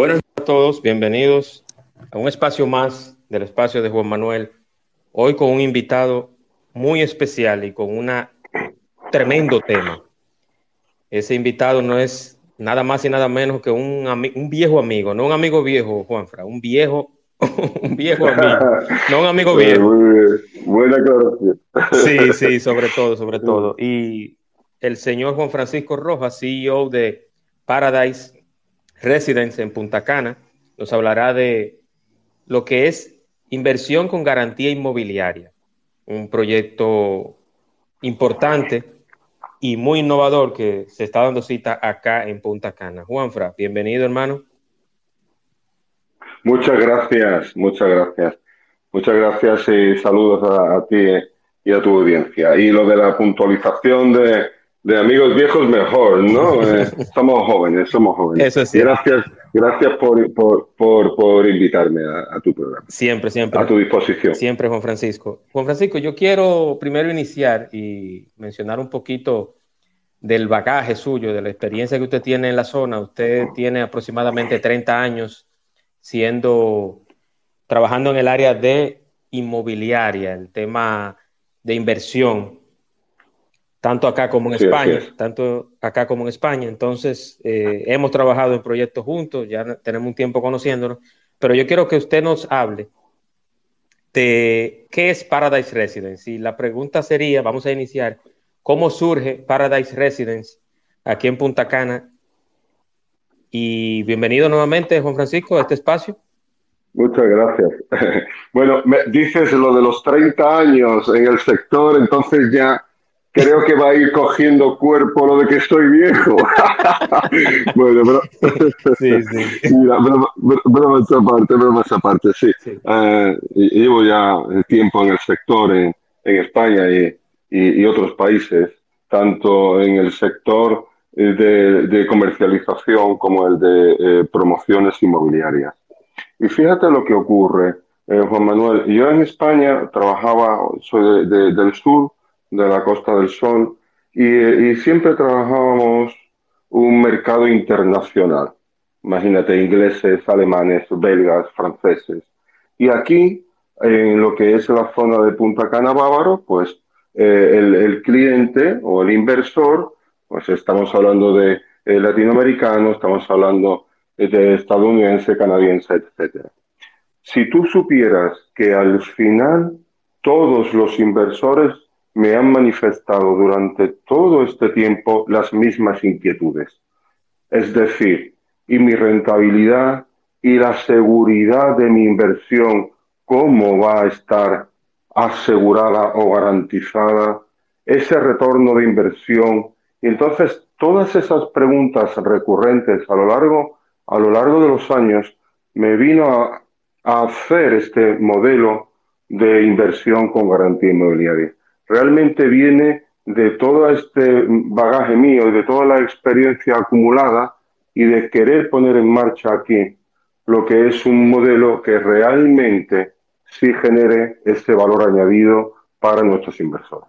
Buenas a todos, bienvenidos a un espacio más del espacio de Juan Manuel. Hoy con un invitado muy especial y con un tremendo tema. Ese invitado no es nada más y nada menos que un, un viejo amigo, no un amigo viejo, Juanfra, un viejo, un viejo amigo, no un amigo viejo. Buena aclaración. Sí, sí, sobre todo, sobre todo. Y el señor Juan Francisco Rojas, CEO de Paradise Residence en Punta Cana, nos hablará de lo que es inversión con garantía inmobiliaria, un proyecto importante y muy innovador que se está dando cita acá en Punta Cana. Juanfra, bienvenido hermano. Muchas gracias, muchas gracias. Muchas gracias y saludos a ti y a tu audiencia. Y lo de la puntualización de, de amigos viejos mejor, ¿no? Eh, somos jóvenes, somos jóvenes. Eso es Gracias, gracias por, por, por, por invitarme a, tu programa. Siempre, siempre. A tu disposición. Siempre, Juan Francisco. Juan Francisco, yo quiero primero iniciar y mencionar un poquito del bagaje suyo, de la experiencia que usted tiene en la zona. Usted tiene aproximadamente 30 años siendo, trabajando en el área de inmobiliaria, el tema de inversión tanto acá como en España, tanto acá como en España. Entonces, eh, hemos trabajado en proyectos juntos, ya tenemos un tiempo conociéndonos, pero yo quiero que usted nos hable de qué es Paradise Residence. Y la pregunta sería, vamos a iniciar, ¿cómo surge Paradise Residence aquí en Punta Cana? Y bienvenido nuevamente, Juan Francisco, a este espacio. Muchas gracias. bueno, me dices lo de los 30 años en el sector, entonces ya creo que va a ir cogiendo cuerpo lo de que estoy viejo. bueno, pero... sí, sí. Mira, broma aparte, broma aparte, sí. Eh, llevo ya tiempo en el sector en, en España y, y, otros países, tanto en el sector eh, de, de comercialización como el de eh, promociones inmobiliarias. Y fíjate lo que ocurre, Juan Manuel. Yo en España trabajaba, soy de, del sur, de la Costa del Sol y, siempre trabajábamos un mercado internacional. Imagínate, ingleses, alemanes, belgas, franceses. Y aquí, en lo que es la zona de Punta Cana Bávaro, pues eh, el, cliente o el inversor, pues estamos hablando de eh, latinoamericano, estamos hablando de estadounidense, canadiense, etc. Si tú supieras que al final todos los inversores me han manifestado durante todo este tiempo las mismas inquietudes. Es decir, y mi rentabilidad y la seguridad de mi inversión, cómo va a estar asegurada o garantizada, ese retorno de inversión. Y entonces todas esas preguntas recurrentes a lo largo, a lo largo de los años me vino a, a hacer este modelo de inversión con garantía inmobiliaria realmente viene de todo este bagaje mío y de toda la experiencia acumulada y de querer poner en marcha aquí lo que es un modelo que realmente sí genere ese valor añadido para nuestros inversores.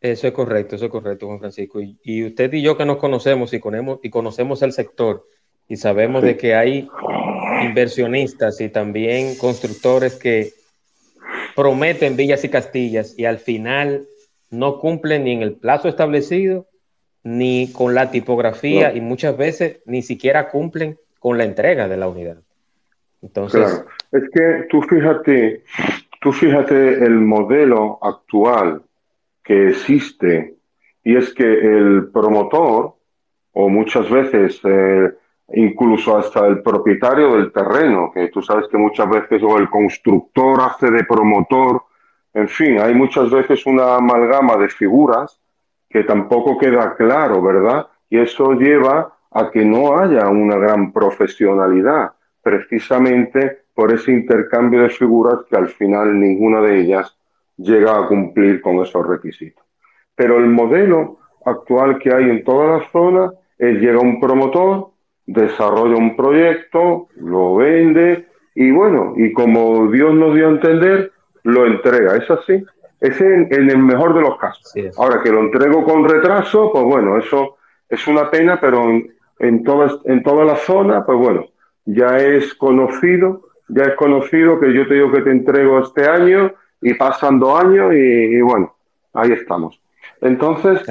Eso es correcto, eso es correcto, Juan Francisco. Y, usted y yo que nos conocemos y, conocemos, y conocemos el sector y sabemos de que hay inversionistas y también constructores que prometen villas y castillas y al final no cumplen ni en el plazo establecido, ni con la tipografía y muchas veces ni siquiera cumplen con la entrega de la unidad. Entonces, es que tú fíjate, tú fíjate el modelo actual que existe y es que el promotor o muchas veces eh, incluso hasta el propietario del terreno, que tú sabes que muchas veces o el constructor hace de promotor, en fin, hay muchas veces una amalgama de figuras que tampoco queda claro, ¿verdad? Y eso lleva a que no haya una gran profesionalidad, precisamente por ese intercambio de figuras que al final ninguna de ellas llega a cumplir con esos requisitos. Pero el modelo actual que hay en toda la zona es llega un promotor, desarrolla un proyecto, lo vende y bueno, y como Dios nos dio a entender, lo entrega. ¿Es así? Es en, el mejor de los casos. Ahora que lo entrego con retraso, pues bueno, eso es una pena, pero en, en, toda, en toda la zona, pues bueno, ya es conocido, ya es conocido que yo te digo que te entrego este año y pasan dos años y, bueno, ahí estamos. Entonces,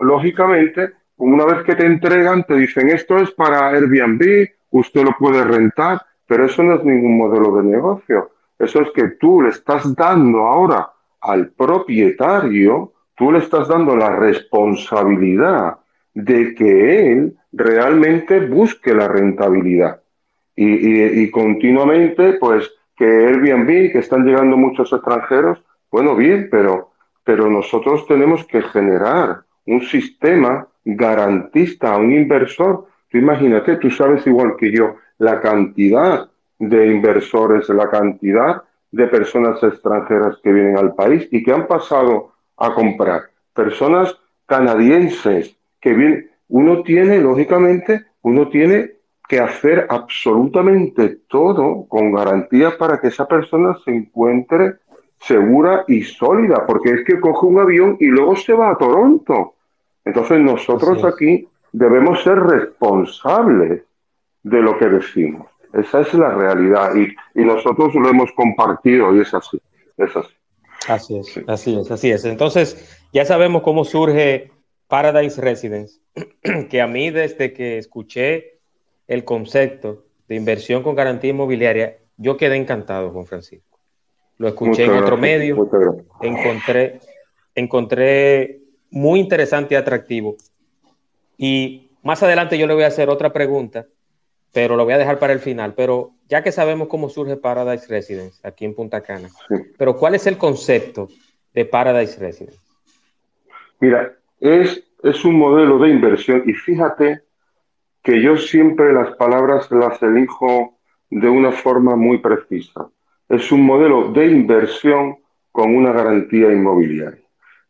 lógicamente, una vez que te entregan, te dicen esto es para Airbnb, usted lo puede rentar, pero eso no es ningún modelo de negocio. Eso es que tú le estás dando ahora al propietario, tú le estás dando la responsabilidad de que él realmente busque la rentabilidad. Y, continuamente, pues, que Airbnb, que están llegando muchos extranjeros, bueno, bien, pero, pero nosotros tenemos que generar un sistema garantista a un inversor. Tú imagínate, tú sabes igual que yo la cantidad de inversores, la cantidad de personas extranjeras que vienen al país y que han pasado a comprar. Personas canadienses que vienen. Uno tiene, lógicamente, uno tiene que hacer absolutamente todo con garantías para que esa persona se encuentre segura y sólida, porque es que coge un avión y luego se va a Toronto. Entonces nosotros aquí debemos ser responsables de lo que decimos. Esa es la realidad y, nosotros lo hemos compartido y es así, es así. Así es, así es, así es. Entonces ya sabemos cómo surge Paradise Residence, que a mí desde que escuché el concepto de inversión con garantía inmobiliaria, yo quedé encantado con Francisco. Lo escuché en otro medio, encontré, encontré muy interesante y atractivo. Y más adelante yo le voy a hacer otra pregunta, pero lo voy a dejar para el final. Pero ya que sabemos cómo surge Paradise Residence aquí en Punta Cana, pero ¿cuál es el concepto de Paradise Residence? Mira, es, es un modelo de inversión y fíjate que yo siempre las palabras las elijo de una forma muy precisa. Es un modelo de inversión con una garantía inmobiliaria.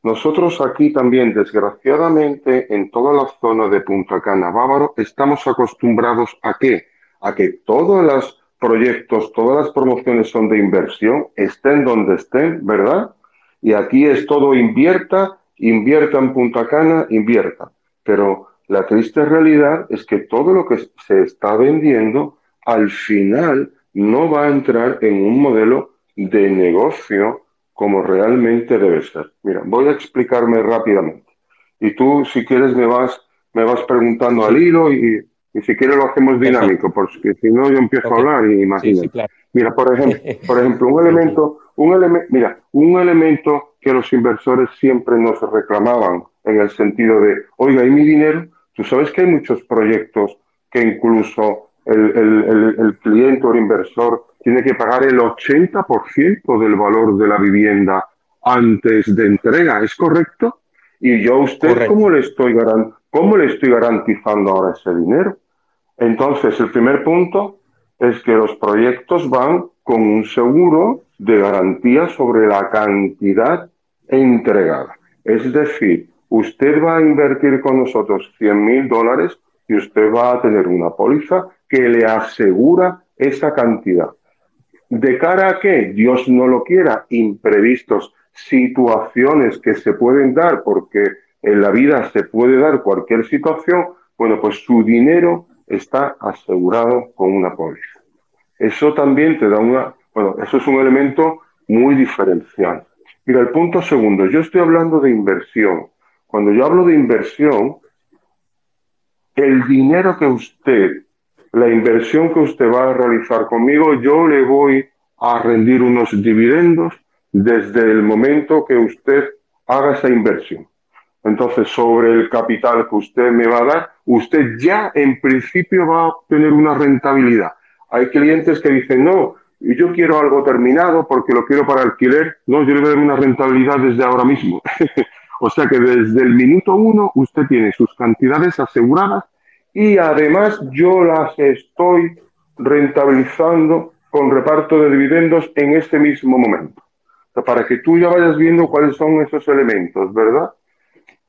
Nosotros aquí también, desgraciadamente, en toda la zona de Punta Cana Bávaro, estamos acostumbrados a qué? A que todos los proyectos, todas las promociones son de inversión, estén donde estén, ¿verdad? Y aquí es todo invierta, invierta en Punta Cana, invierta. Pero la triste realidad es que todo lo que se está vendiendo al final no va a entrar en un modelo de negocio como realmente debe ser. Mira, voy a explicarme rápidamente. Y tú, si quieres, me vas, me vas preguntando al hilo y, si quieres lo hacemos dinámico, porque si no yo empiezo a hablar y imagínate. Mira, por ejemplo, por ejemplo, un elemento, un elemento, mira, un elemento que los inversores siempre nos reclamaban en el sentido de, oiga, ¿y mi dinero? Tú sabes que hay muchos proyectos que incluso el, el, el cliente o el inversor tiene que pagar el 80% del valor de la vivienda antes de entrega, ¿es correcto? Y yo a usted, ¿cómo le, estoy ¿cómo le estoy garantizando ahora ese dinero? Entonces, el primer punto es que los proyectos van con un seguro de garantía sobre la cantidad entregada. Es decir, usted va a invertir con nosotros 100 mil dólares y usted va a tener una póliza que le asegura esa cantidad. ¿De cara a qué? Dios no lo quiera, imprevistos, situaciones que se pueden dar, porque en la vida se puede dar cualquier situación, bueno, pues su dinero está asegurado con una póliza. Eso también te da una, bueno, eso es un elemento muy diferencial. Mira, el punto segundo, yo estoy hablando de inversión. Cuando yo hablo de inversión, el dinero que usted la inversión que usted va a realizar conmigo, yo le voy a rendir unos dividendos desde el momento que usted haga esa inversión. Entonces, sobre el capital que usted me va a dar, usted ya en principio va a obtener una rentabilidad. Hay clientes que dicen, no, yo quiero algo terminado porque lo quiero para alquiler. No, yo le voy a dar una rentabilidad desde ahora mismo. O sea que desde el minuto uno usted tiene sus cantidades aseguradas y además yo las estoy rentabilizando con reparto de dividendos en este mismo momento. para que tú ya vayas viendo cuáles son esos elementos, ¿verdad?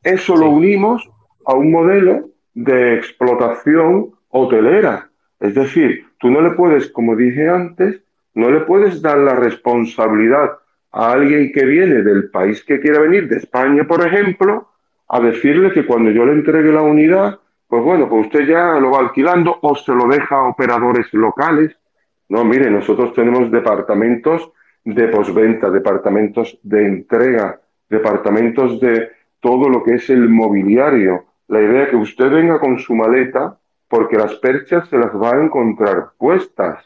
Eso lo unimos a un modelo de explotación hotelera. Es decir, tú no le puedes, como dije antes, no le puedes dar la responsabilidad a alguien que viene del país que quiera venir, de España, por ejemplo, a decirle que cuando yo le entregue la unidad, pues bueno, pues usted ya lo va alquilando o se lo deja a operadores locales. No, mire, nosotros tenemos departamentos de posventa, departamentos de entrega, departamentos de todo lo que es el mobiliario. La idea es que usted venga con su maleta porque las perchas se las va a encontrar puestas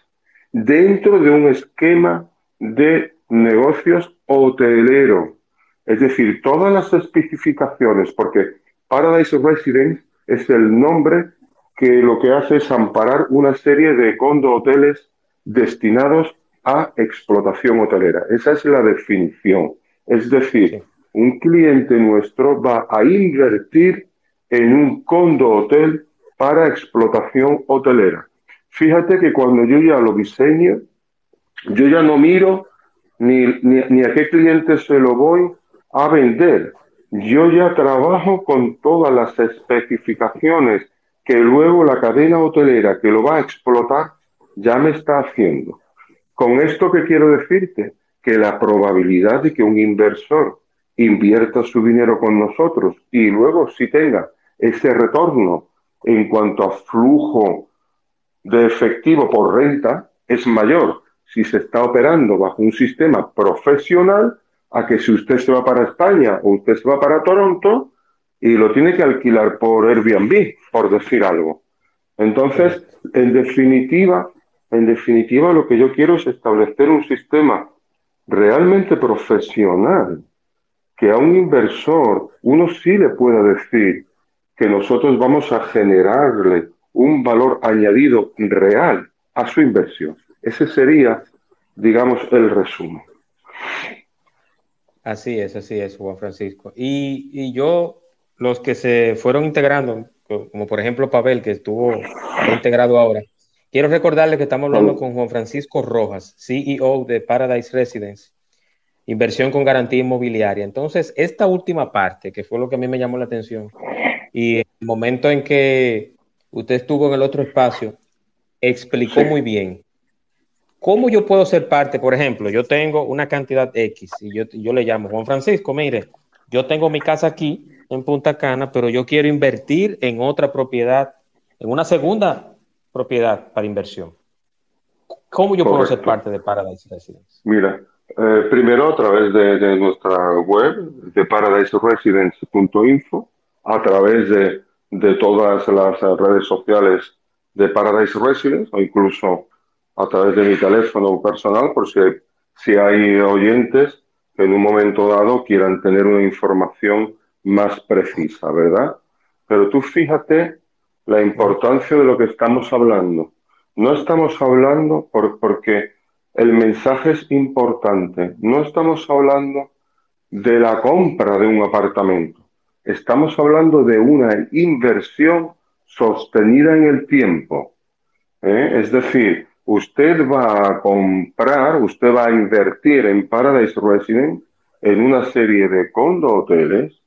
dentro de un esquema de negocios hotelero. Es decir, todas las especificaciones, porque Paradise Residence es el nombre que lo que hace es amparar una serie de condo hoteles destinados a explotación hotelera. Esa es la definición. Es decir, un cliente nuestro va a invertir en un condo hotel para explotación hotelera. Fíjate que cuando yo ya lo diseño, yo ya no miro ni, ni, a qué cliente se lo voy a vender. Yo ya trabajo con todas las especificaciones que luego la cadena hotelera que lo va a explotar ya me está haciendo. Con esto que quiero decirte, que la probabilidad de que un inversor invierta su dinero con nosotros y luego si tenga ese retorno en cuanto a flujo de efectivo por renta es mayor si se está operando bajo un sistema profesional a que si usted se va para España o usted se va para Toronto y lo tiene que alquilar por Airbnb, por decir algo. Entonces, en definitiva, en definitiva lo que yo quiero es establecer un sistema realmente profesional que a un inversor uno sí le pueda decir que nosotros vamos a generarle un valor añadido real a su inversión. Ese sería, digamos, el resumen. Así es, así es, Juan Francisco. Y, yo, los que se fueron integrando, como por ejemplo Pavel, que estuvo integrado ahora, quiero recordarle que estamos hablando con Juan Francisco Rojas, CEO de Paradise Residence, inversión con garantía inmobiliaria. Entonces, esta última parte, que fue lo que a mí me llamó la atención, y el momento en que usted estuvo en el otro espacio, explicó muy bien. ¿Cómo yo puedo ser parte? Por ejemplo, yo tengo una cantidad X y yo, yo le llamo Juan Francisco, mire, yo tengo mi casa aquí en Punta Cana, pero yo quiero invertir en otra propiedad, en una segunda propiedad para inversión. ¿Cómo yo puedo ser parte de Paradise Residence? Mira, eh, primero a través de, de, nuestra web, de paradiseresidence.info, a través de, de, todas las redes sociales de Paradise Residence o incluso a través de mi teléfono personal por si, si hay oyentes que en un momento dado quieran tener una información más precisa, ¿verdad? Pero tú fíjate la importancia de lo que estamos hablando. No estamos hablando por, porque el mensaje es importante. No estamos hablando de la compra de un apartamento. Estamos hablando de una inversión sostenida en el tiempo. ¿eh? Es decir, usted va a comprar, usted va a invertir en Paradise Residence en una serie de condo hoteles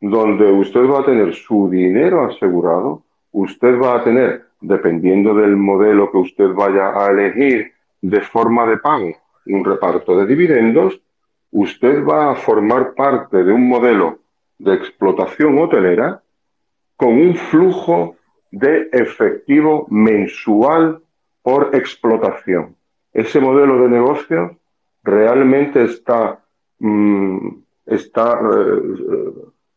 donde usted va a tener su dinero asegurado, usted va a tener, dependiendo del modelo que usted vaya a elegir, de forma de pago, un reparto de dividendos, usted va a formar parte de un modelo de explotación hotelera con un flujo de efectivo mensual por explotación. Ese modelo de negocio realmente está, mm, está eh,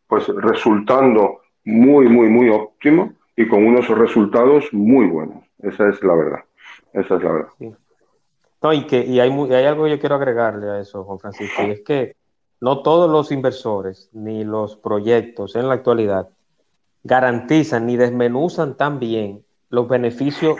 pues resultando muy, muy, muy óptimo y con unos resultados muy buenos. Esa es la verdad. Esa es la verdad. No, y que y hay, hay algo que yo quiero agregarle a eso, Juan Francisco, y es que no todos los inversores ni los proyectos en la actualidad garantizan ni desmenuzan tan bien los beneficios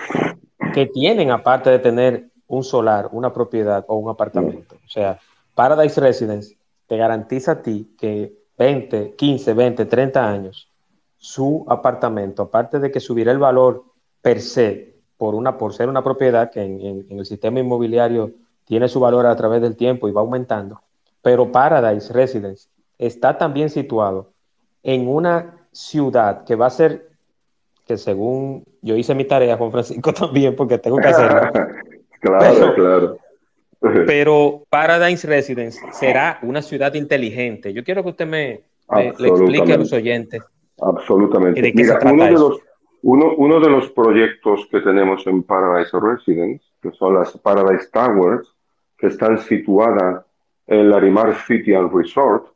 que tienen aparte de tener un solar, una propiedad o un apartamento. O sea, Paradise Residence te garantiza a ti que 20, 15, 20, 30 años, su apartamento, aparte de que subirá el valor per se por, una, por ser una propiedad que en, el sistema inmobiliario tiene su valor a través del tiempo y va aumentando, pero Paradise Residence está también situado en una ciudad que va a ser, que según yo hice mi tarea, Juan Francisco también, porque tengo que hacerlo. claro, claro. Pero Paradise Residence será una ciudad inteligente. Yo quiero que usted me, le explique a los oyentes. Absolutamente. Mira, uno de, los, uno, uno de los proyectos que tenemos en Paradise Residence, que son las Paradise Towers, que están situadas en Larimar City and Resort,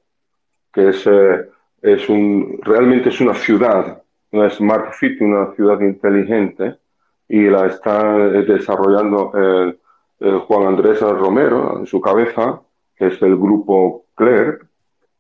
que es, eh, es un, realmente es una ciudad, una Smart City, una ciudad inteligente, y la está eh, desarrollando el eh, Juan Andrés Romero en su cabeza, que es el grupo Clerc,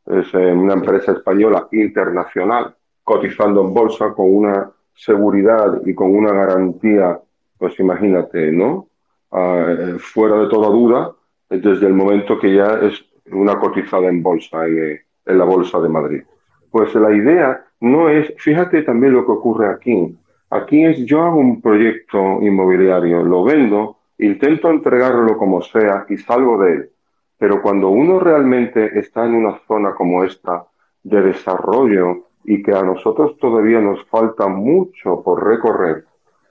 es eh, una empresa española internacional, cotizando en bolsa con una seguridad y con una garantía, pues imagínate, ¿no? Eh, fuera de toda duda, desde el momento que ya es una cotizada en bolsa, en la Bolsa de Madrid. Pues la idea no es, fíjate también lo que ocurre aquí. Aquí es, yo hago un proyecto inmobiliario, lo vendo, Intento entregarlo como sea y salgo de él. Pero cuando uno realmente está en una zona como esta de desarrollo y que a nosotros todavía nos falta mucho por recorrer,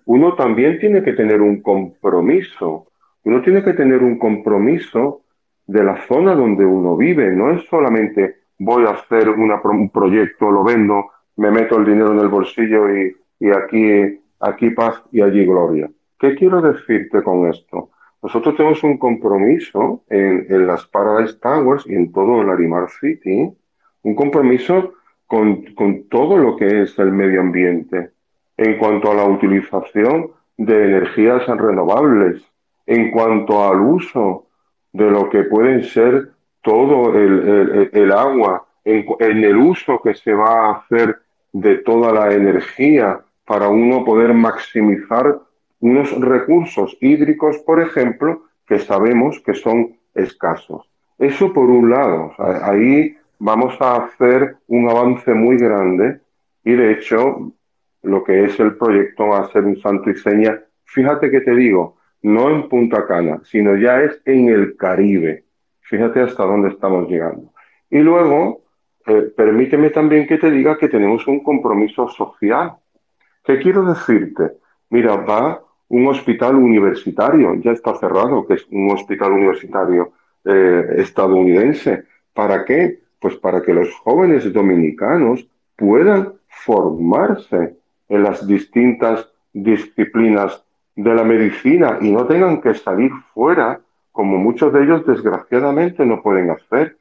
uno también tiene que tener un compromiso. Uno tiene que tener un compromiso de la zona donde uno vive. No es solamente voy a hacer un proyecto, lo vendo, me meto el dinero en el bolsillo y, y aquí, aquí paz y allí gloria. ¿Qué quiero decirte con esto? Nosotros tenemos un compromiso en, las Paradise Towers y en todo el Arimar City, un compromiso con, todo lo que es el medio ambiente, en cuanto a la utilización de energías renovables, en cuanto al uso de lo que pueden ser todo el, agua, en, en, el uso que se va a hacer de toda la energía para uno poder maximizar unos recursos hídricos, por ejemplo, que sabemos que son escasos. Eso por un lado, ahí vamos a hacer un avance muy grande y de hecho lo que es el proyecto va a ser un santo y seña. Fíjate que te digo, no en Punta Cana, sino ya es en el Caribe. Fíjate hasta dónde estamos llegando. Y luego, eh, permíteme también que te diga que tenemos un compromiso social. ¿Qué quiero decirte? Mira, va un hospital universitario, ya está cerrado, que es un hospital universitario eh, estadounidense. ¿Para qué? Pues para que los jóvenes dominicanos puedan formarse en las distintas disciplinas de la medicina y no tengan que salir fuera, como muchos de ellos desgraciadamente no pueden hacer.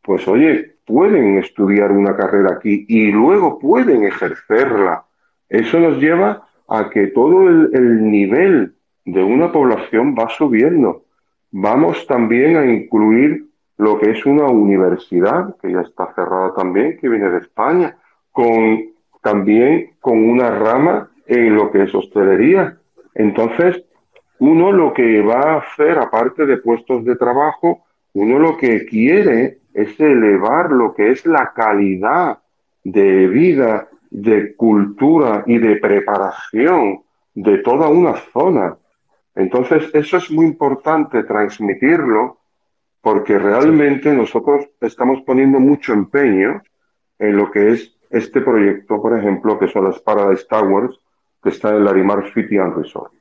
Pues oye, pueden estudiar una carrera aquí y luego pueden ejercerla. Eso nos lleva a que todo el, nivel de una población va subiendo. Vamos también a incluir lo que es una universidad, que ya está cerrada también, que viene de España, con también con una rama en lo que es hostelería. Entonces, uno lo que va a hacer, aparte de puestos de trabajo, uno lo que quiere es elevar lo que es la calidad de vida de cultura y de preparación de toda una zona. Entonces, eso es muy importante transmitirlo porque realmente nosotros estamos poniendo mucho empeño en lo que es este proyecto, por ejemplo, que son las Paradise Towers, que está en Larimar City and Resort.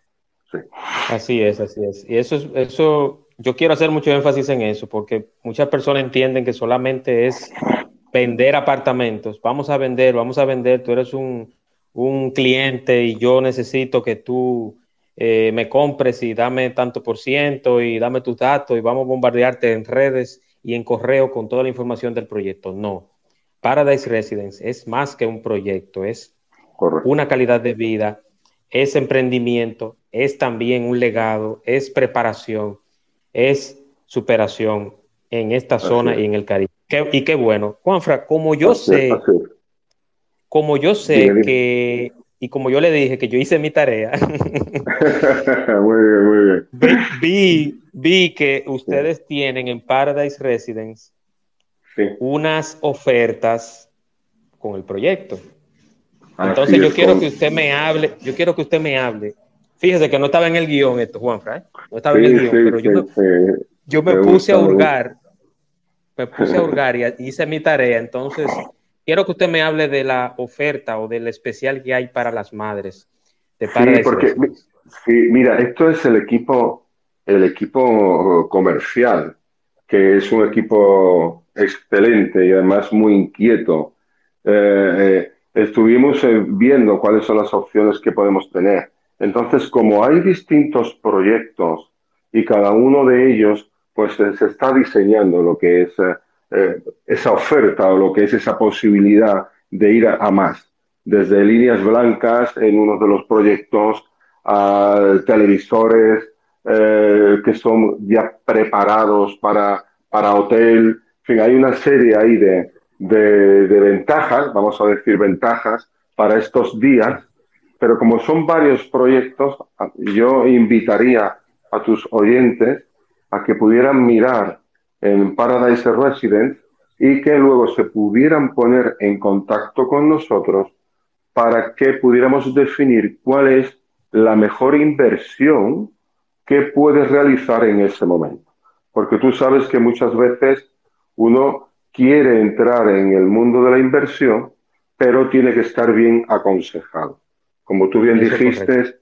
Así es, así es. Y eso, eso, yo quiero hacer mucho énfasis en eso, porque muchas personas entienden que solamente es vender apartamentos. Vamos a vender, vamos a vender. Tú eres un, cliente y yo necesito que tú eh, me compres y dame tanto por ciento y dame tus datos y vamos a bombardearte en redes y en correo con toda la información del proyecto. No. Paradise Residence es más que un proyecto, es una calidad de vida, es emprendimiento, es también un legado, es preparación, es superación en esta zona y en el Caribe y qué bueno. Juanfra, como yo sé, como yo sé que, y como yo le dije que yo hice mi tarea, muy bien, muy bien. Vi, vi, que ustedes tienen en Paradise Residence unas ofertas con el proyecto. Entonces yo quiero que usted me hable, yo quiero que usted me hable. Fíjese que no estaba en el guion esto, Juan Fray. No estaba en el guion, pero yo me, puse a hurgar, me puse a hurgar y hice mi tarea. Entonces, quiero que usted me hable de la oferta o del especial que hay para las madres de sí, porque, sí, mira, esto es el equipo, el equipo comercial, que es un equipo excelente y además muy inquieto. Eh, eh, estuvimos eh, viendo cuáles son las opciones que podemos tener. Entonces, como hay distintos proyectos y cada uno de ellos, pues se está diseñando lo que es esa oferta o lo que es esa posibilidad de ir a, más. Desde líneas blancas en uno de los proyectos a televisores que son ya preparados para, para hotel, fin, hay una serie ahí de, ventajas, vamos a decir ventajas, para estos días, pero como son varios proyectos, yo invitaría a tus oyentes a que pudieran mirar en Paradise Residence y que luego se pudieran poner en contacto con nosotros para que pudiéramos definir cuál es la mejor inversión que puedes realizar en ese momento. Porque tú sabes que muchas veces uno quiere entrar en el mundo de la inversión, pero tiene que estar bien aconsejado. Como tú bien dijiste,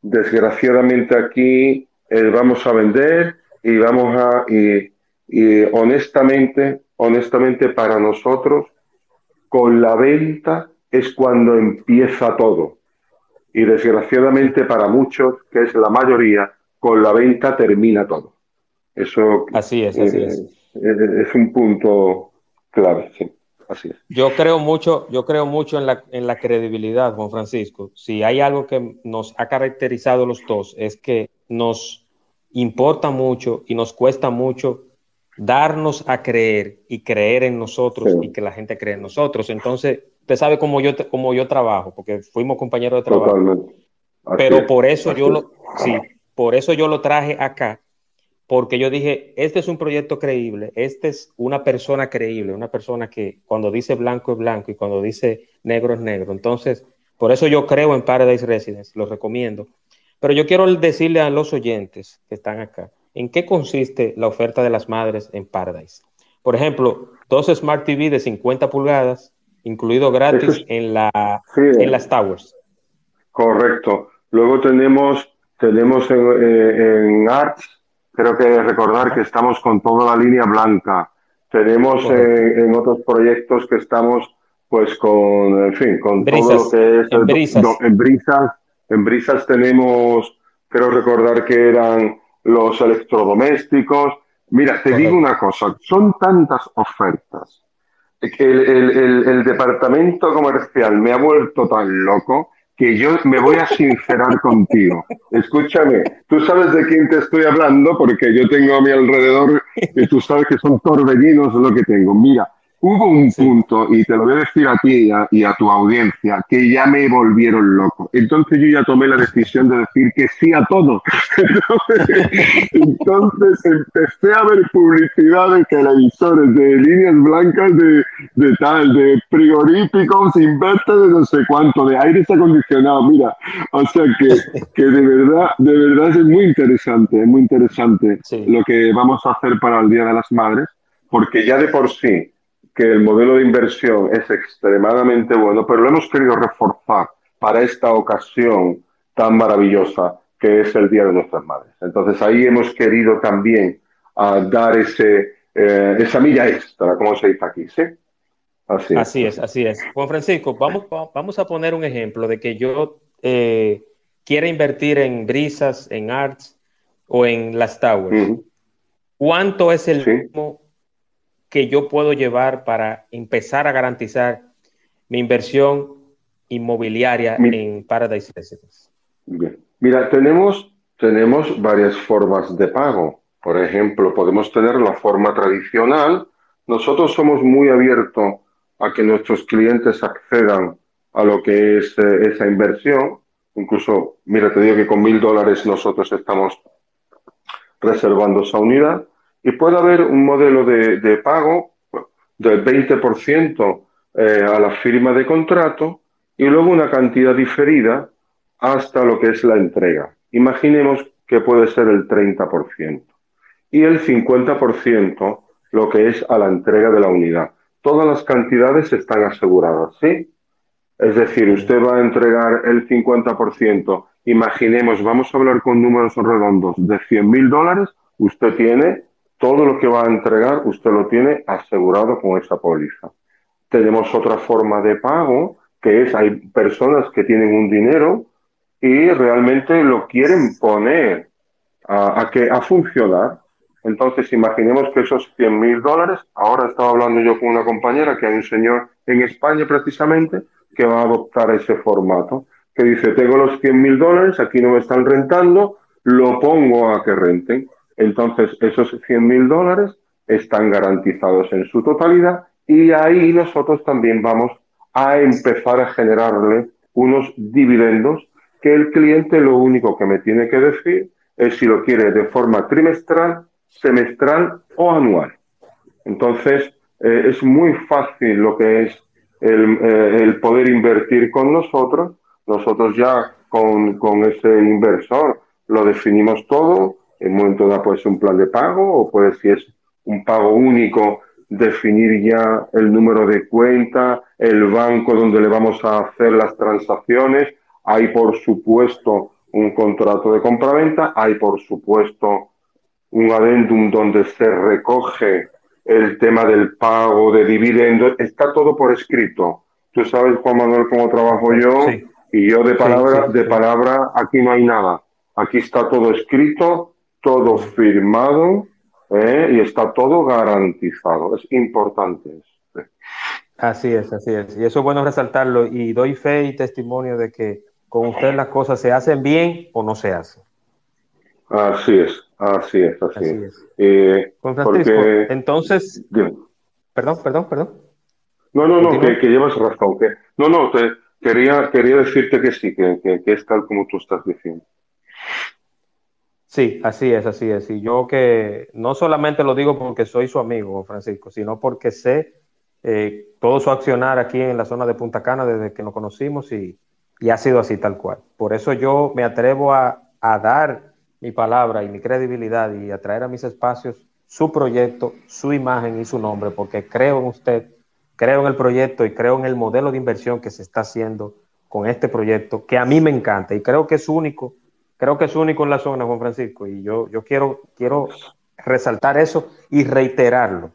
desgraciadamente aquí eh, vamos a vender y vamos a, y, honestamente, honestamente para nosotros, con la venta es cuando empieza todo. Y desgraciadamente para muchos, que es la mayoría, con la venta termina todo. Eso así es, así es. Eh, es un punto clave, sí. Así es. Yo creo mucho, yo creo mucho en la, en la credibilidad, Juan Francisco. Si hay algo que nos ha caracterizado los dos, es que nos importa mucho y nos cuesta mucho darnos a creer y creer en nosotros y que la gente cree en nosotros. Entonces, usted sabe cómo yo, cómo yo trabajo, porque fuimos compañeros de trabajo. Pero por eso yo lo, sí, por eso yo lo traje acá, porque yo dije, este es un proyecto creíble, este es una persona creíble, una persona que cuando dice blanco es blanco y cuando dice negro es negro. Entonces, por eso yo creo en Paradise Residence, lo recomiendo. Pero yo quiero decirle a los oyentes que están acá, ¿en qué consiste la oferta de las madres en Paradise? Por ejemplo, dos Smart TV de 50 pulgadas, incluido gratis en, la, en las towers. Correcto. Luego tenemos, tenemos en, eh, en Arts creo que recordar que estamos con toda la línea blanca. Tenemos eh, en otros proyectos que estamos pues con, en fin, con todo lo que es... En brisas. en brisas. En brisas tenemos, creo recordar que eran los electrodomésticos. Mira, te digo una cosa, son tantas ofertas. El, el, el departamento comercial me ha vuelto tan loco que yo me voy a sincerar contigo. Escúchame, tú sabes de quién te estoy hablando porque yo tengo a mi alrededor y tú sabes que son torbellinos lo que tengo. Mira, Hubo un punto, y te lo voy a decir a ti y a, tu audiencia, que ya me volvieron loco. Entonces yo ya tomé la decisión de decir que sí a todo. Entonces, empecé a ver publicidad de televisores, de líneas blancas, de, de tal, de frigoríficos, inverter de no sé cuánto, de aires acondicionados. Mira, o sea que, que de verdad, de verdad es muy interesante, es muy interesante lo que vamos a hacer para el Día de las Madres, porque ya de por sí que el modelo de inversión es extremadamente bueno, pero lo hemos querido reforzar para esta ocasión tan maravillosa que es el Día de nuestras Madres. Entonces ahí hemos querido también ah, dar ese, eh, esa milla extra, como se dice aquí, ¿sí? Así es. así es, Juan Francisco, vamos, vamos a poner un ejemplo de que yo eh, quiera invertir en brisas, en arts o en las towers. ¿Cuánto es el mismo que yo puedo llevar para empezar a garantizar mi inversión inmobiliaria en Paradise Residence? Mira, tenemos, tenemos varias formas de pago. Por ejemplo, podemos tener la forma tradicional. Nosotros somos muy abiertos a que nuestros clientes accedan a lo que es eh, esa inversión. Incluso, mira, te digo que con mil dólares nosotros estamos reservando esa unidad. Y puede haber un modelo de, pago, del 20% eh, a la firma de contrato y luego una cantidad diferida hasta lo que es la entrega. Imaginemos que puede ser el 30% y el 50% lo que es a la entrega de la unidad. Todas las cantidades están aseguradas, ¿sí? Es decir, usted va a entregar el 50%, imaginemos, vamos a hablar con números redondos, de 100 mil dólares, usted tiene todo lo que va a entregar, usted lo tiene asegurado con esa póliza. Tenemos otra forma de pago, que es, hay personas que tienen un dinero y realmente lo quieren poner a, que, a funcionar. Entonces, imaginemos que esos 100 mil dólares, ahora estaba hablando yo con una compañera que hay un señor en España precisamente que va a adoptar ese formato, que dice, tengo los 100 mil dólares, aquí no me están rentando, lo pongo a que renten. Entonces, esos 100 mil dólares están garantizados en su totalidad y ahí nosotros también vamos a empezar a generarle unos dividendos que el cliente lo único que me tiene que decir es si lo quiere de forma trimestral, semestral o anual. Entonces, eh, es muy fácil lo que es el, eh, el, poder invertir con nosotros. Nosotros ya con, con ese inversor lo definimos todo. En un momento da pues un plan de pago o puede si es un pago único definir ya el número de cuenta, el banco donde le vamos a hacer las transacciones. Hay, por supuesto, un contrato de compraventa, hay, por supuesto, un adendum donde se recoge el tema del pago de dividendos. Está todo por escrito. Tú sabes, Juan Manuel, cómo trabajo yo y yo de palabra, de palabra, aquí no hay nada. Aquí está todo escrito, todo firmado ¿eh? y está todo garantizado. Es importante eso. Así es, así es. Y eso es bueno resaltarlo y doy fe y testimonio de que con usted las cosas se hacen bien o no se hacen. Así es, así es, así, es. Eh, porque... entonces... Perdón, perdón, perdón. No, no, no, que, llevas razón. Que, no, no, te, quería, quería decirte que sí, que, que es tal como tú estás diciendo. Sí, así es, así es. Y yo que no solamente lo digo porque soy su amigo, Francisco, sino porque sé eh, todo su accionar aquí en la zona de Punta Cana desde que nos conocimos y, ha sido así tal cual. Por eso yo me atrevo a, dar mi palabra y mi credibilidad y a traer a mis espacios su proyecto, su imagen y su nombre, porque creo en usted, creo en el proyecto y creo en el modelo de inversión que se está haciendo con este proyecto, que a mí me encanta y creo que es único creo que es único en la zona, Juan Francisco, y yo, yo quiero, quiero resaltar eso y reiterarlo.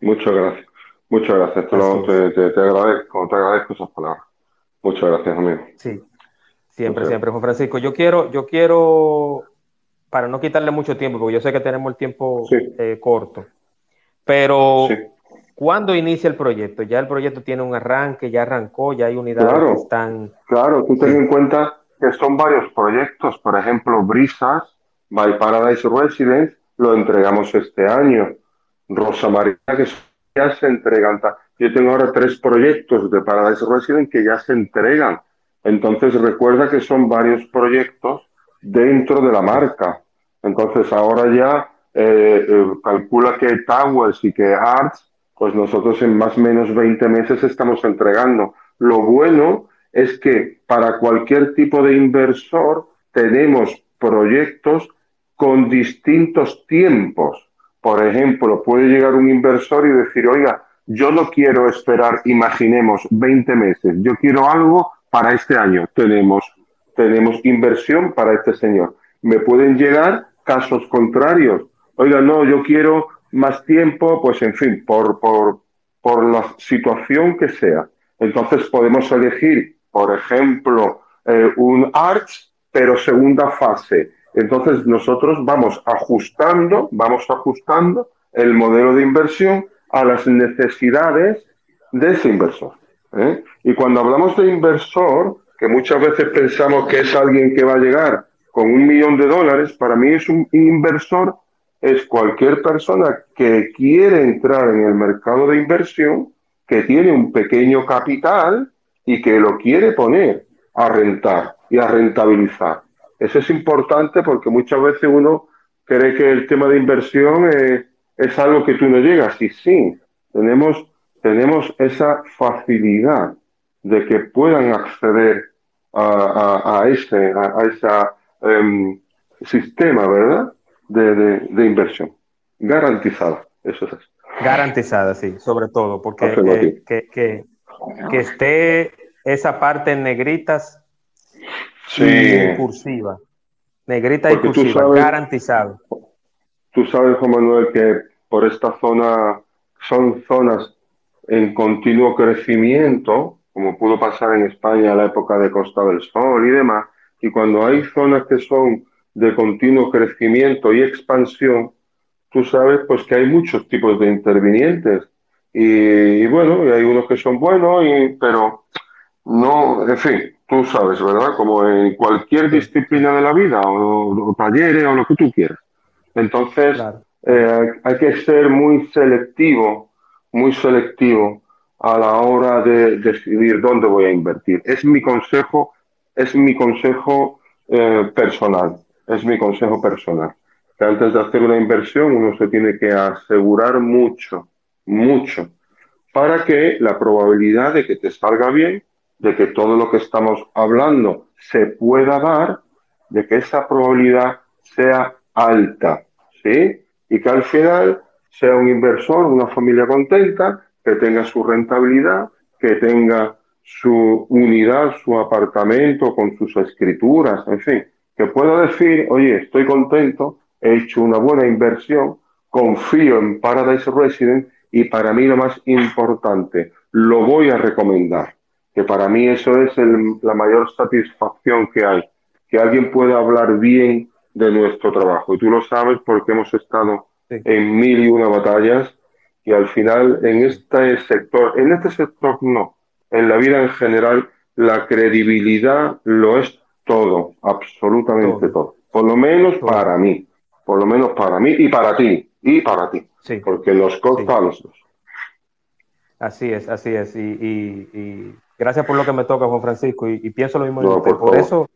Muchas gracias. Muchas gracias. Te, te, agradezco, te agradezco esas palabras. Muchas gracias, amigo. Sí, siempre, siempre, Juan Francisco. Yo quiero, yo quiero, para no quitarle mucho tiempo, porque yo sé que tenemos el tiempo eh, corto, pero ¿cuándo inicia el proyecto? Ya el proyecto tiene un arranque, ya arrancó, ya hay unidades que están... Claro, tú ten en cuenta que son varios proyectos, por ejemplo, Brisas by Paradise Residence, lo entregamos este año. Rosa María, que ya se entregan. Yo tengo ahora tres proyectos de Paradise Residence que ya se entregan. Entonces recuerda que son varios proyectos dentro de la marca. Entonces ahora ya eh, eh, calcula que Towers y que Arts, pues nosotros en más o menos 20 meses estamos entregando. Lo bueno es que para cualquier tipo de inversor tenemos proyectos con distintos tiempos. Por ejemplo, puede llegar un inversor y decir, oiga, yo no quiero esperar, imaginemos, 20 meses, yo quiero algo para este año. Tenemos, tenemos inversión para este señor. Me pueden llegar casos contrarios. Oiga, no, yo quiero más tiempo, pues en fin, por, por, por la situación que sea. Entonces podemos elegir por ejemplo, eh, un ARCH, pero segunda fase. Entonces nosotros vamos ajustando, vamos ajustando el modelo de inversión a las necesidades de ese inversor. ¿eh? Y cuando hablamos de inversor, que muchas veces pensamos que es alguien que va a llegar con un millón de dólares, para mí es un inversor, es cualquier persona que quiere entrar en el mercado de inversión, que tiene un pequeño capital y que lo quiere poner a rentar y a rentabilizar. Eso es importante porque muchas veces uno cree que el tema de inversión es, algo que tú no llegas y sí, tenemos, tenemos esa facilidad de que puedan acceder a, a, ese, a, esa, em, sistema, ¿verdad? De, de, inversión. Garantizada, eso es. Garantizada, sí, sobre todo, porque eh, que, que, que, esté esa parte en negritas sí. y cursiva. Negrita y cursiva, garantizado. Tú sabes, Juan Manuel, que por esta zona son zonas en continuo crecimiento, como pudo pasar en España a la época de Costa del Sol y demás, y cuando hay zonas que son de continuo crecimiento y expansión, tú sabes pues que hay muchos tipos de intervinientes. Y, bueno, y hay unos que son buenos, y, pero no, en fin, tú sabes, ¿verdad? Como en cualquier disciplina de la vida, o, talleres, o lo que tú quieras. Entonces, eh, hay que ser muy selectivo, muy selectivo a la hora de decidir dónde voy a invertir. Es mi consejo, es mi consejo eh, personal, es mi consejo personal. Que antes de hacer una inversión uno se tiene que asegurar mucho, mucho, para que la probabilidad de que te salga bien, de que todo lo que estamos hablando se pueda dar, de que esa probabilidad sea alta, ¿sí? Y que al final sea un inversor, una familia contenta, que tenga su rentabilidad, que tenga su unidad, su apartamento con sus escrituras, en fin, que pueda decir, oye, estoy contento, he hecho una buena inversión, confío en Paradise Resident y para mí lo más importante, lo voy a recomendar, que para mí eso es la mayor satisfacción que hay, que alguien pueda hablar bien de nuestro trabajo. Y tú lo sabes porque hemos estado en mil y una batallas y al final en este sector, en este sector no, en la vida en general la credibilidad lo es todo, absolutamente todo. Por lo menos para mí, por lo menos para mí y para ti, y para ti, porque los consta a los dos. Así es, así es. Y, gracias por lo que me toca, Juan Francisco, y, pienso lo mismo usted. Por, eso,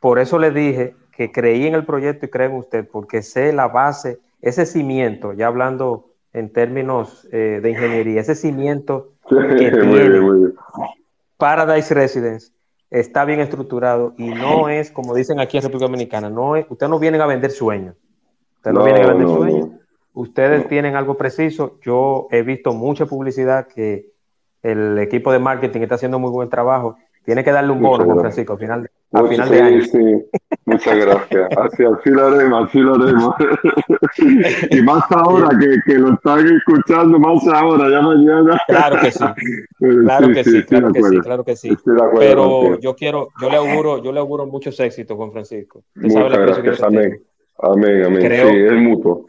por eso le dije que creí en el proyecto y creo en usted, porque sé la base, ese cimiento, ya hablando en términos eh, de ingeniería, ese cimiento que tiene Paradise Residence está bien estructurado y no es, como dicen aquí en República Dominicana, no es, ustedes no vienen a vender sueños. Ustedes no, vienen a vender sueños. Ustedes tienen algo preciso. Yo he visto mucha publicidad que el equipo de marketing está haciendo muy buen trabajo. Tiene que darle un bono, Juan Francisco, al final, al final de año. Sí. Muchas gracias. Así, así lo haremos, así lo haremos. y más ahora que, que, lo están escuchando, más ahora, ya mañana. Claro que sí. Claro que sí, claro que sí, claro que sí. Pero yo quiero, yo le auguro, yo le auguro muchos éxitos, Juan Francisco. Muchas gracias. Amén. Amén, amén. Creo, sí, es mutuo.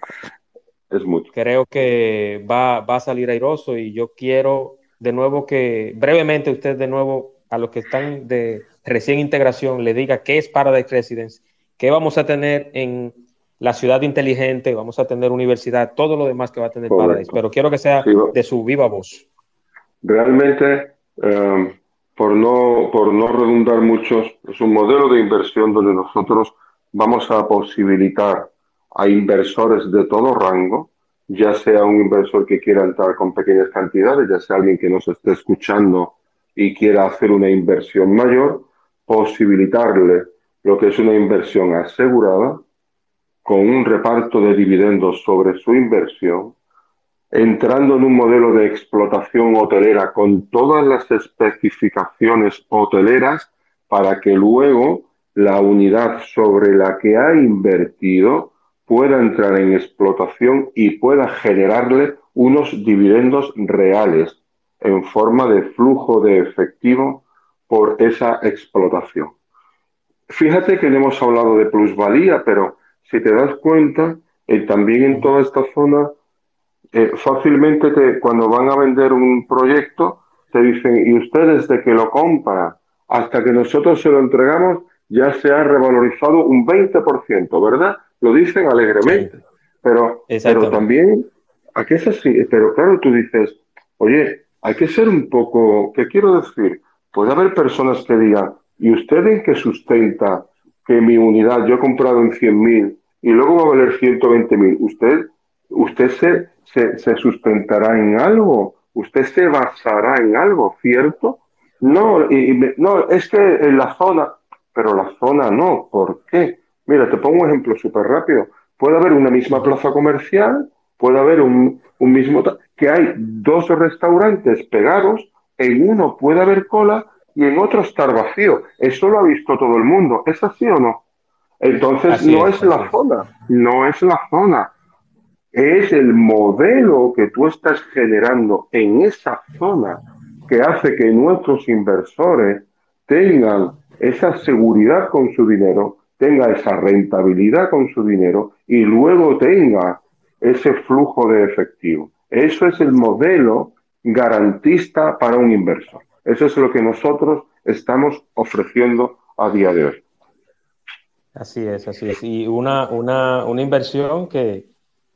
Es mutuo. Creo que va, va a salir airoso y yo quiero de nuevo que brevemente usted de nuevo a los que están de recién integración le diga qué es Paradise Residence, qué vamos a tener en la ciudad inteligente, vamos a tener universidad, todo lo demás que va a tener Paradise, pero quiero que sea de su viva voz. Realmente, em, por, no, por no redundar mucho, es un modelo de inversión donde nosotros vamos a posibilitar a inversores de todo rango, ya sea un inversor que quiera entrar con pequeñas cantidades, ya sea alguien que nos esté escuchando y quiera hacer una inversión mayor, posibilitarle lo que es una inversión asegurada con un reparto de dividendos sobre su inversión, entrando en un modelo de explotación hotelera con todas las especificaciones hoteleras para que luego la unidad sobre la que ha invertido pueda entrar en explotación y pueda generarle unos dividendos reales en forma de flujo de efectivo por esa explotación. Fíjate que no hemos hablado de plusvalía, pero si te das cuenta, eh, también en toda esta zona, eh, fácilmente te, cuando van a vender un proyecto, te dicen, y ustedes de que lo compra hasta que nosotros se lo entregamos, ya se ha revalorizado un 20%, ¿verdad? Lo dicen alegremente. Pero, pero también, ¿a qué es así? Pero claro, tú dices, oye, hay que ser un poco, ¿qué quiero decir? Puede haber personas que digan, ¿y usted en qué sustenta que mi unidad yo he comprado en 100.000 y luego va a valer 120.000? Usted usted se, se, sustentará en algo, usted se basará en algo, ¿cierto? No, y, no, es que en la zona, pero la zona no, ¿por qué? Mira, te pongo un ejemplo súper rápido. Puede haber una misma plaza comercial, puede haber un, un mismo, que hay dos restaurantes pegados, en uno puede haber cola y en otro estar vacío. Eso lo ha visto todo el mundo. ¿Es así o no? Entonces no es, la zona, no es la zona. Es el modelo que tú estás generando en esa zona que hace que nuestros inversores tengan esa seguridad con su dinero, tenga esa rentabilidad con su dinero y luego tenga ese flujo de efectivo. Eso es el modelo garantista para un inversor. Eso es lo que nosotros estamos ofreciendo a día de hoy. Así es, así es. Y una, una, una inversión que,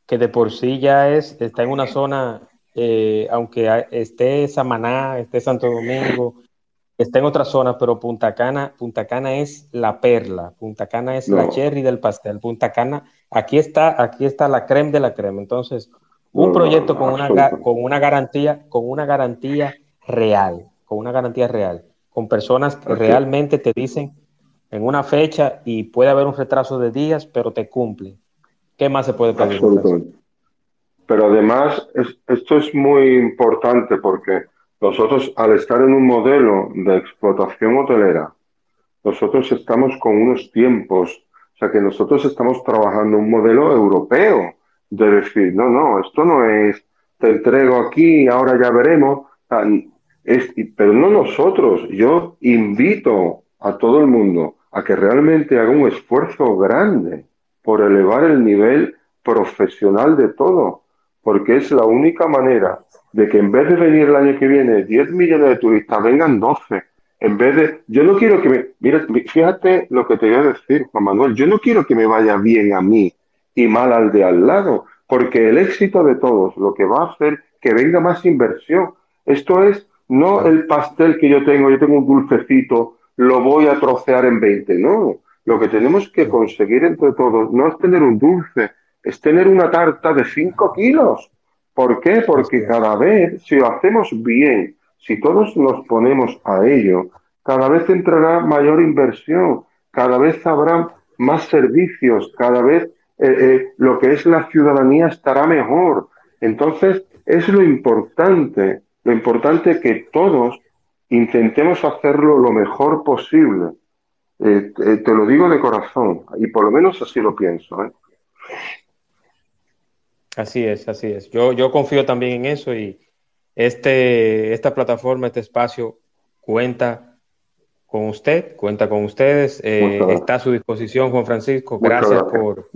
que, de por sí ya es, está en una zona, eh, aunque esté Samaná, esté Santo Domingo, está en otra zona, pero Punta Cana, Punta Cana es la perla, Punta Cana es la cherry del pastel, Punta Cana, aquí está, aquí está la creme de la crema. Entonces, un proyecto con, una, con una garantía, con una garantía real, con una garantía real, con personas que realmente te dicen en una fecha y puede haber un retraso de días, pero te cumple. ¿Qué más se puede pedir? Pero además, esto es muy importante porque nosotros, al estar en un modelo de explotación hotelera, nosotros estamos con unos tiempos, o sea que nosotros estamos trabajando un modelo europeo de decir, no, no, esto no es, te entrego aquí, ahora ya veremos, es, pero no nosotros, yo invito a todo el mundo a que realmente haga un esfuerzo grande por elevar el nivel profesional de todo, porque es la única manera de que en vez de venir el año que viene 10 millones de turistas, vengan 12. En vez de, yo no quiero que me, mira, fíjate lo que te voy a decir, Juan Manuel, yo no quiero que me vaya bien a mí y mal al de al lado, porque el éxito de todos lo que va a hacer que venga más inversión. Esto es no el pastel que yo tengo, yo tengo un dulcecito, lo voy a trocear en 20, no. Lo que tenemos que conseguir entre todos no es tener un dulce, es tener una tarta de 5 kilos. ¿Por qué? Porque cada vez, si lo hacemos bien, si todos nos ponemos a ello, cada vez entrará mayor inversión, cada vez habrá más servicios, cada vez eh, eh, lo que es la ciudadanía estará mejor. Entonces, es lo importante, lo importante que todos intentemos hacerlo lo mejor posible. Eh, te lo digo de corazón, y por lo menos así lo pienso. Así es, así es. Yo, yo confío también en eso y este, esta plataforma, este espacio cuenta con usted, cuenta con ustedes, está a su disposición, Juan Francisco. gracias, por,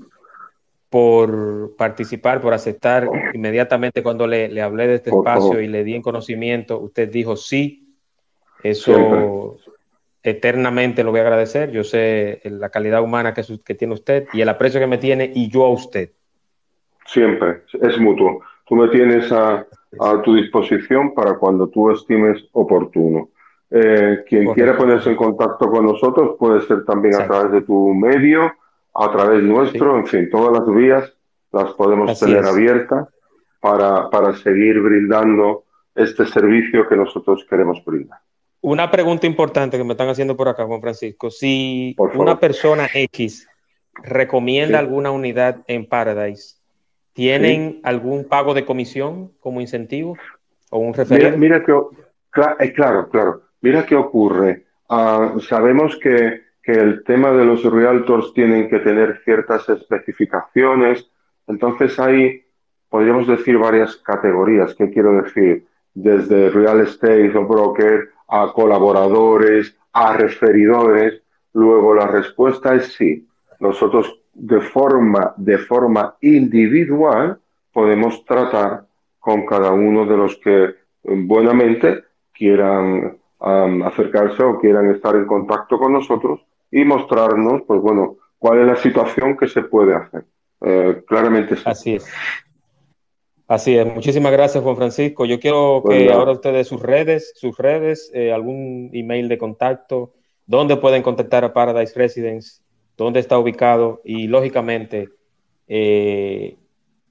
por participar, por aceptar. Inmediatamente cuando le, hablé de este espacio y le di en conocimiento, usted dijo sí, eso eternamente lo voy a agradecer, yo sé la calidad humana que, que tiene usted y el aprecio que me tiene y yo a usted. Siempre, es mutuo. Tú me tienes a, tu disposición para cuando tú estimes oportuno. Eh, quien quiera ponerse en contacto con nosotros puede ser también a través de tu medio, a través nuestro, en fin, todas las vías las podemos tener abiertas para, para seguir brindando este servicio que nosotros queremos brindar. Una pregunta importante que me están haciendo por acá, Juan Francisco. Si una persona X recomienda alguna unidad en Paradise, ¿tienen algún pago de comisión como incentivo o un referente? Mira, que, eh, claro, claro. Mira qué ocurre. Ah, sabemos que que el tema de los realtors tienen que tener ciertas especificaciones. Entonces hay, podríamos decir, varias categorías. ¿Qué quiero decir? Desde real estate o broker a colaboradores, a referidores. Luego la respuesta es sí. Nosotros de forma, de forma individual podemos tratar con cada uno de los que buenamente quieran um, acercarse o quieran estar en contacto con nosotros y mostrarnos, pues bueno, cuál es la situación que se puede hacer. Eh, claramente sí. Así es. Así es. Muchísimas gracias, Juan Francisco. Yo quiero pues que ahora ustedes sus redes, sus redes, eh, algún email de contacto, dónde pueden contactar a Paradise Residence, dónde está ubicado y lógicamente eh,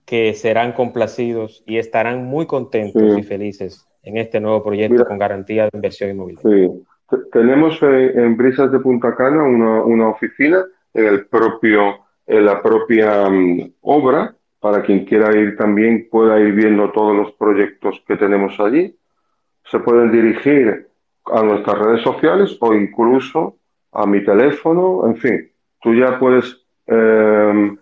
que serán complacidos y estarán muy contentos y felices en este nuevo proyecto con garantía de inversión inmobiliaria. Sí. Tenemos eh, en Brisas de Punta Cana una, oficina en el propio, en la propia mm, obra, para quien quiera ir también pueda ir viendo todos los proyectos que tenemos allí. Se pueden dirigir a nuestras redes sociales o incluso a mi teléfono, en fin, tú ya puedes, eh,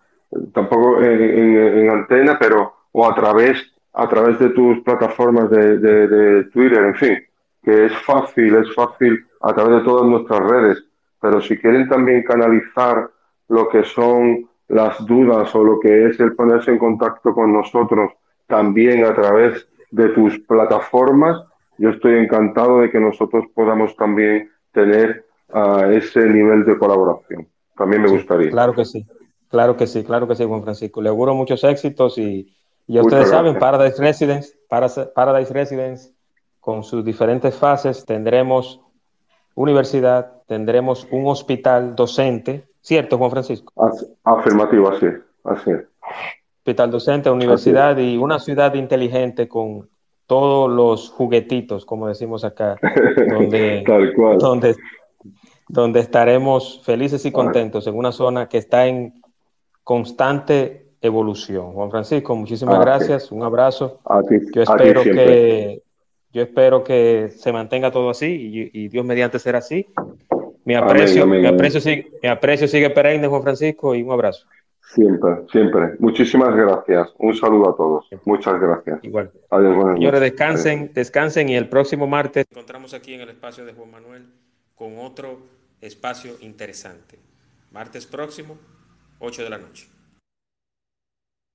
tampoco en, antena, pero o a través, a través de tus plataformas de, Twitter, en fin, que es fácil, es fácil a través de todas nuestras redes, pero si quieren también canalizar lo que son las dudas o lo que es el ponerse en contacto con nosotros también a través de tus plataformas, yo estoy encantado de que nosotros podamos también tener uh, ese nivel de colaboración. También me gustaría. Claro que sí, claro que sí, claro que sí, Juan Francisco. Le auguro muchos éxitos y, ya ustedes saben, Paradise Residence, Paradise Residence, con sus diferentes fases, tendremos universidad, tendremos un hospital docente, ¿cierto, Juan Francisco? Afirmativo, así así Hospital docente, universidad y una ciudad inteligente con todos los juguetitos, como decimos acá, donde, donde, donde estaremos felices y contentos en una zona que está en constante evolución. Juan Francisco, muchísimas ah, gracias, un abrazo. yo espero que yo espero que se mantenga todo así y, Dios mediante ser así. Mi aprecio, mi aprecio, sigue, mi aprecio sigue perenne, Juan Francisco, y un abrazo. Siempre, siempre. Muchísimas gracias. Un saludo a todos. Muchas gracias. Igual. Adiós, Señores, descansen, descansen y el próximo martes nos encontramos aquí en el espacio de Juan Manuel con otro espacio interesante. Martes próximo, 8 de la noche.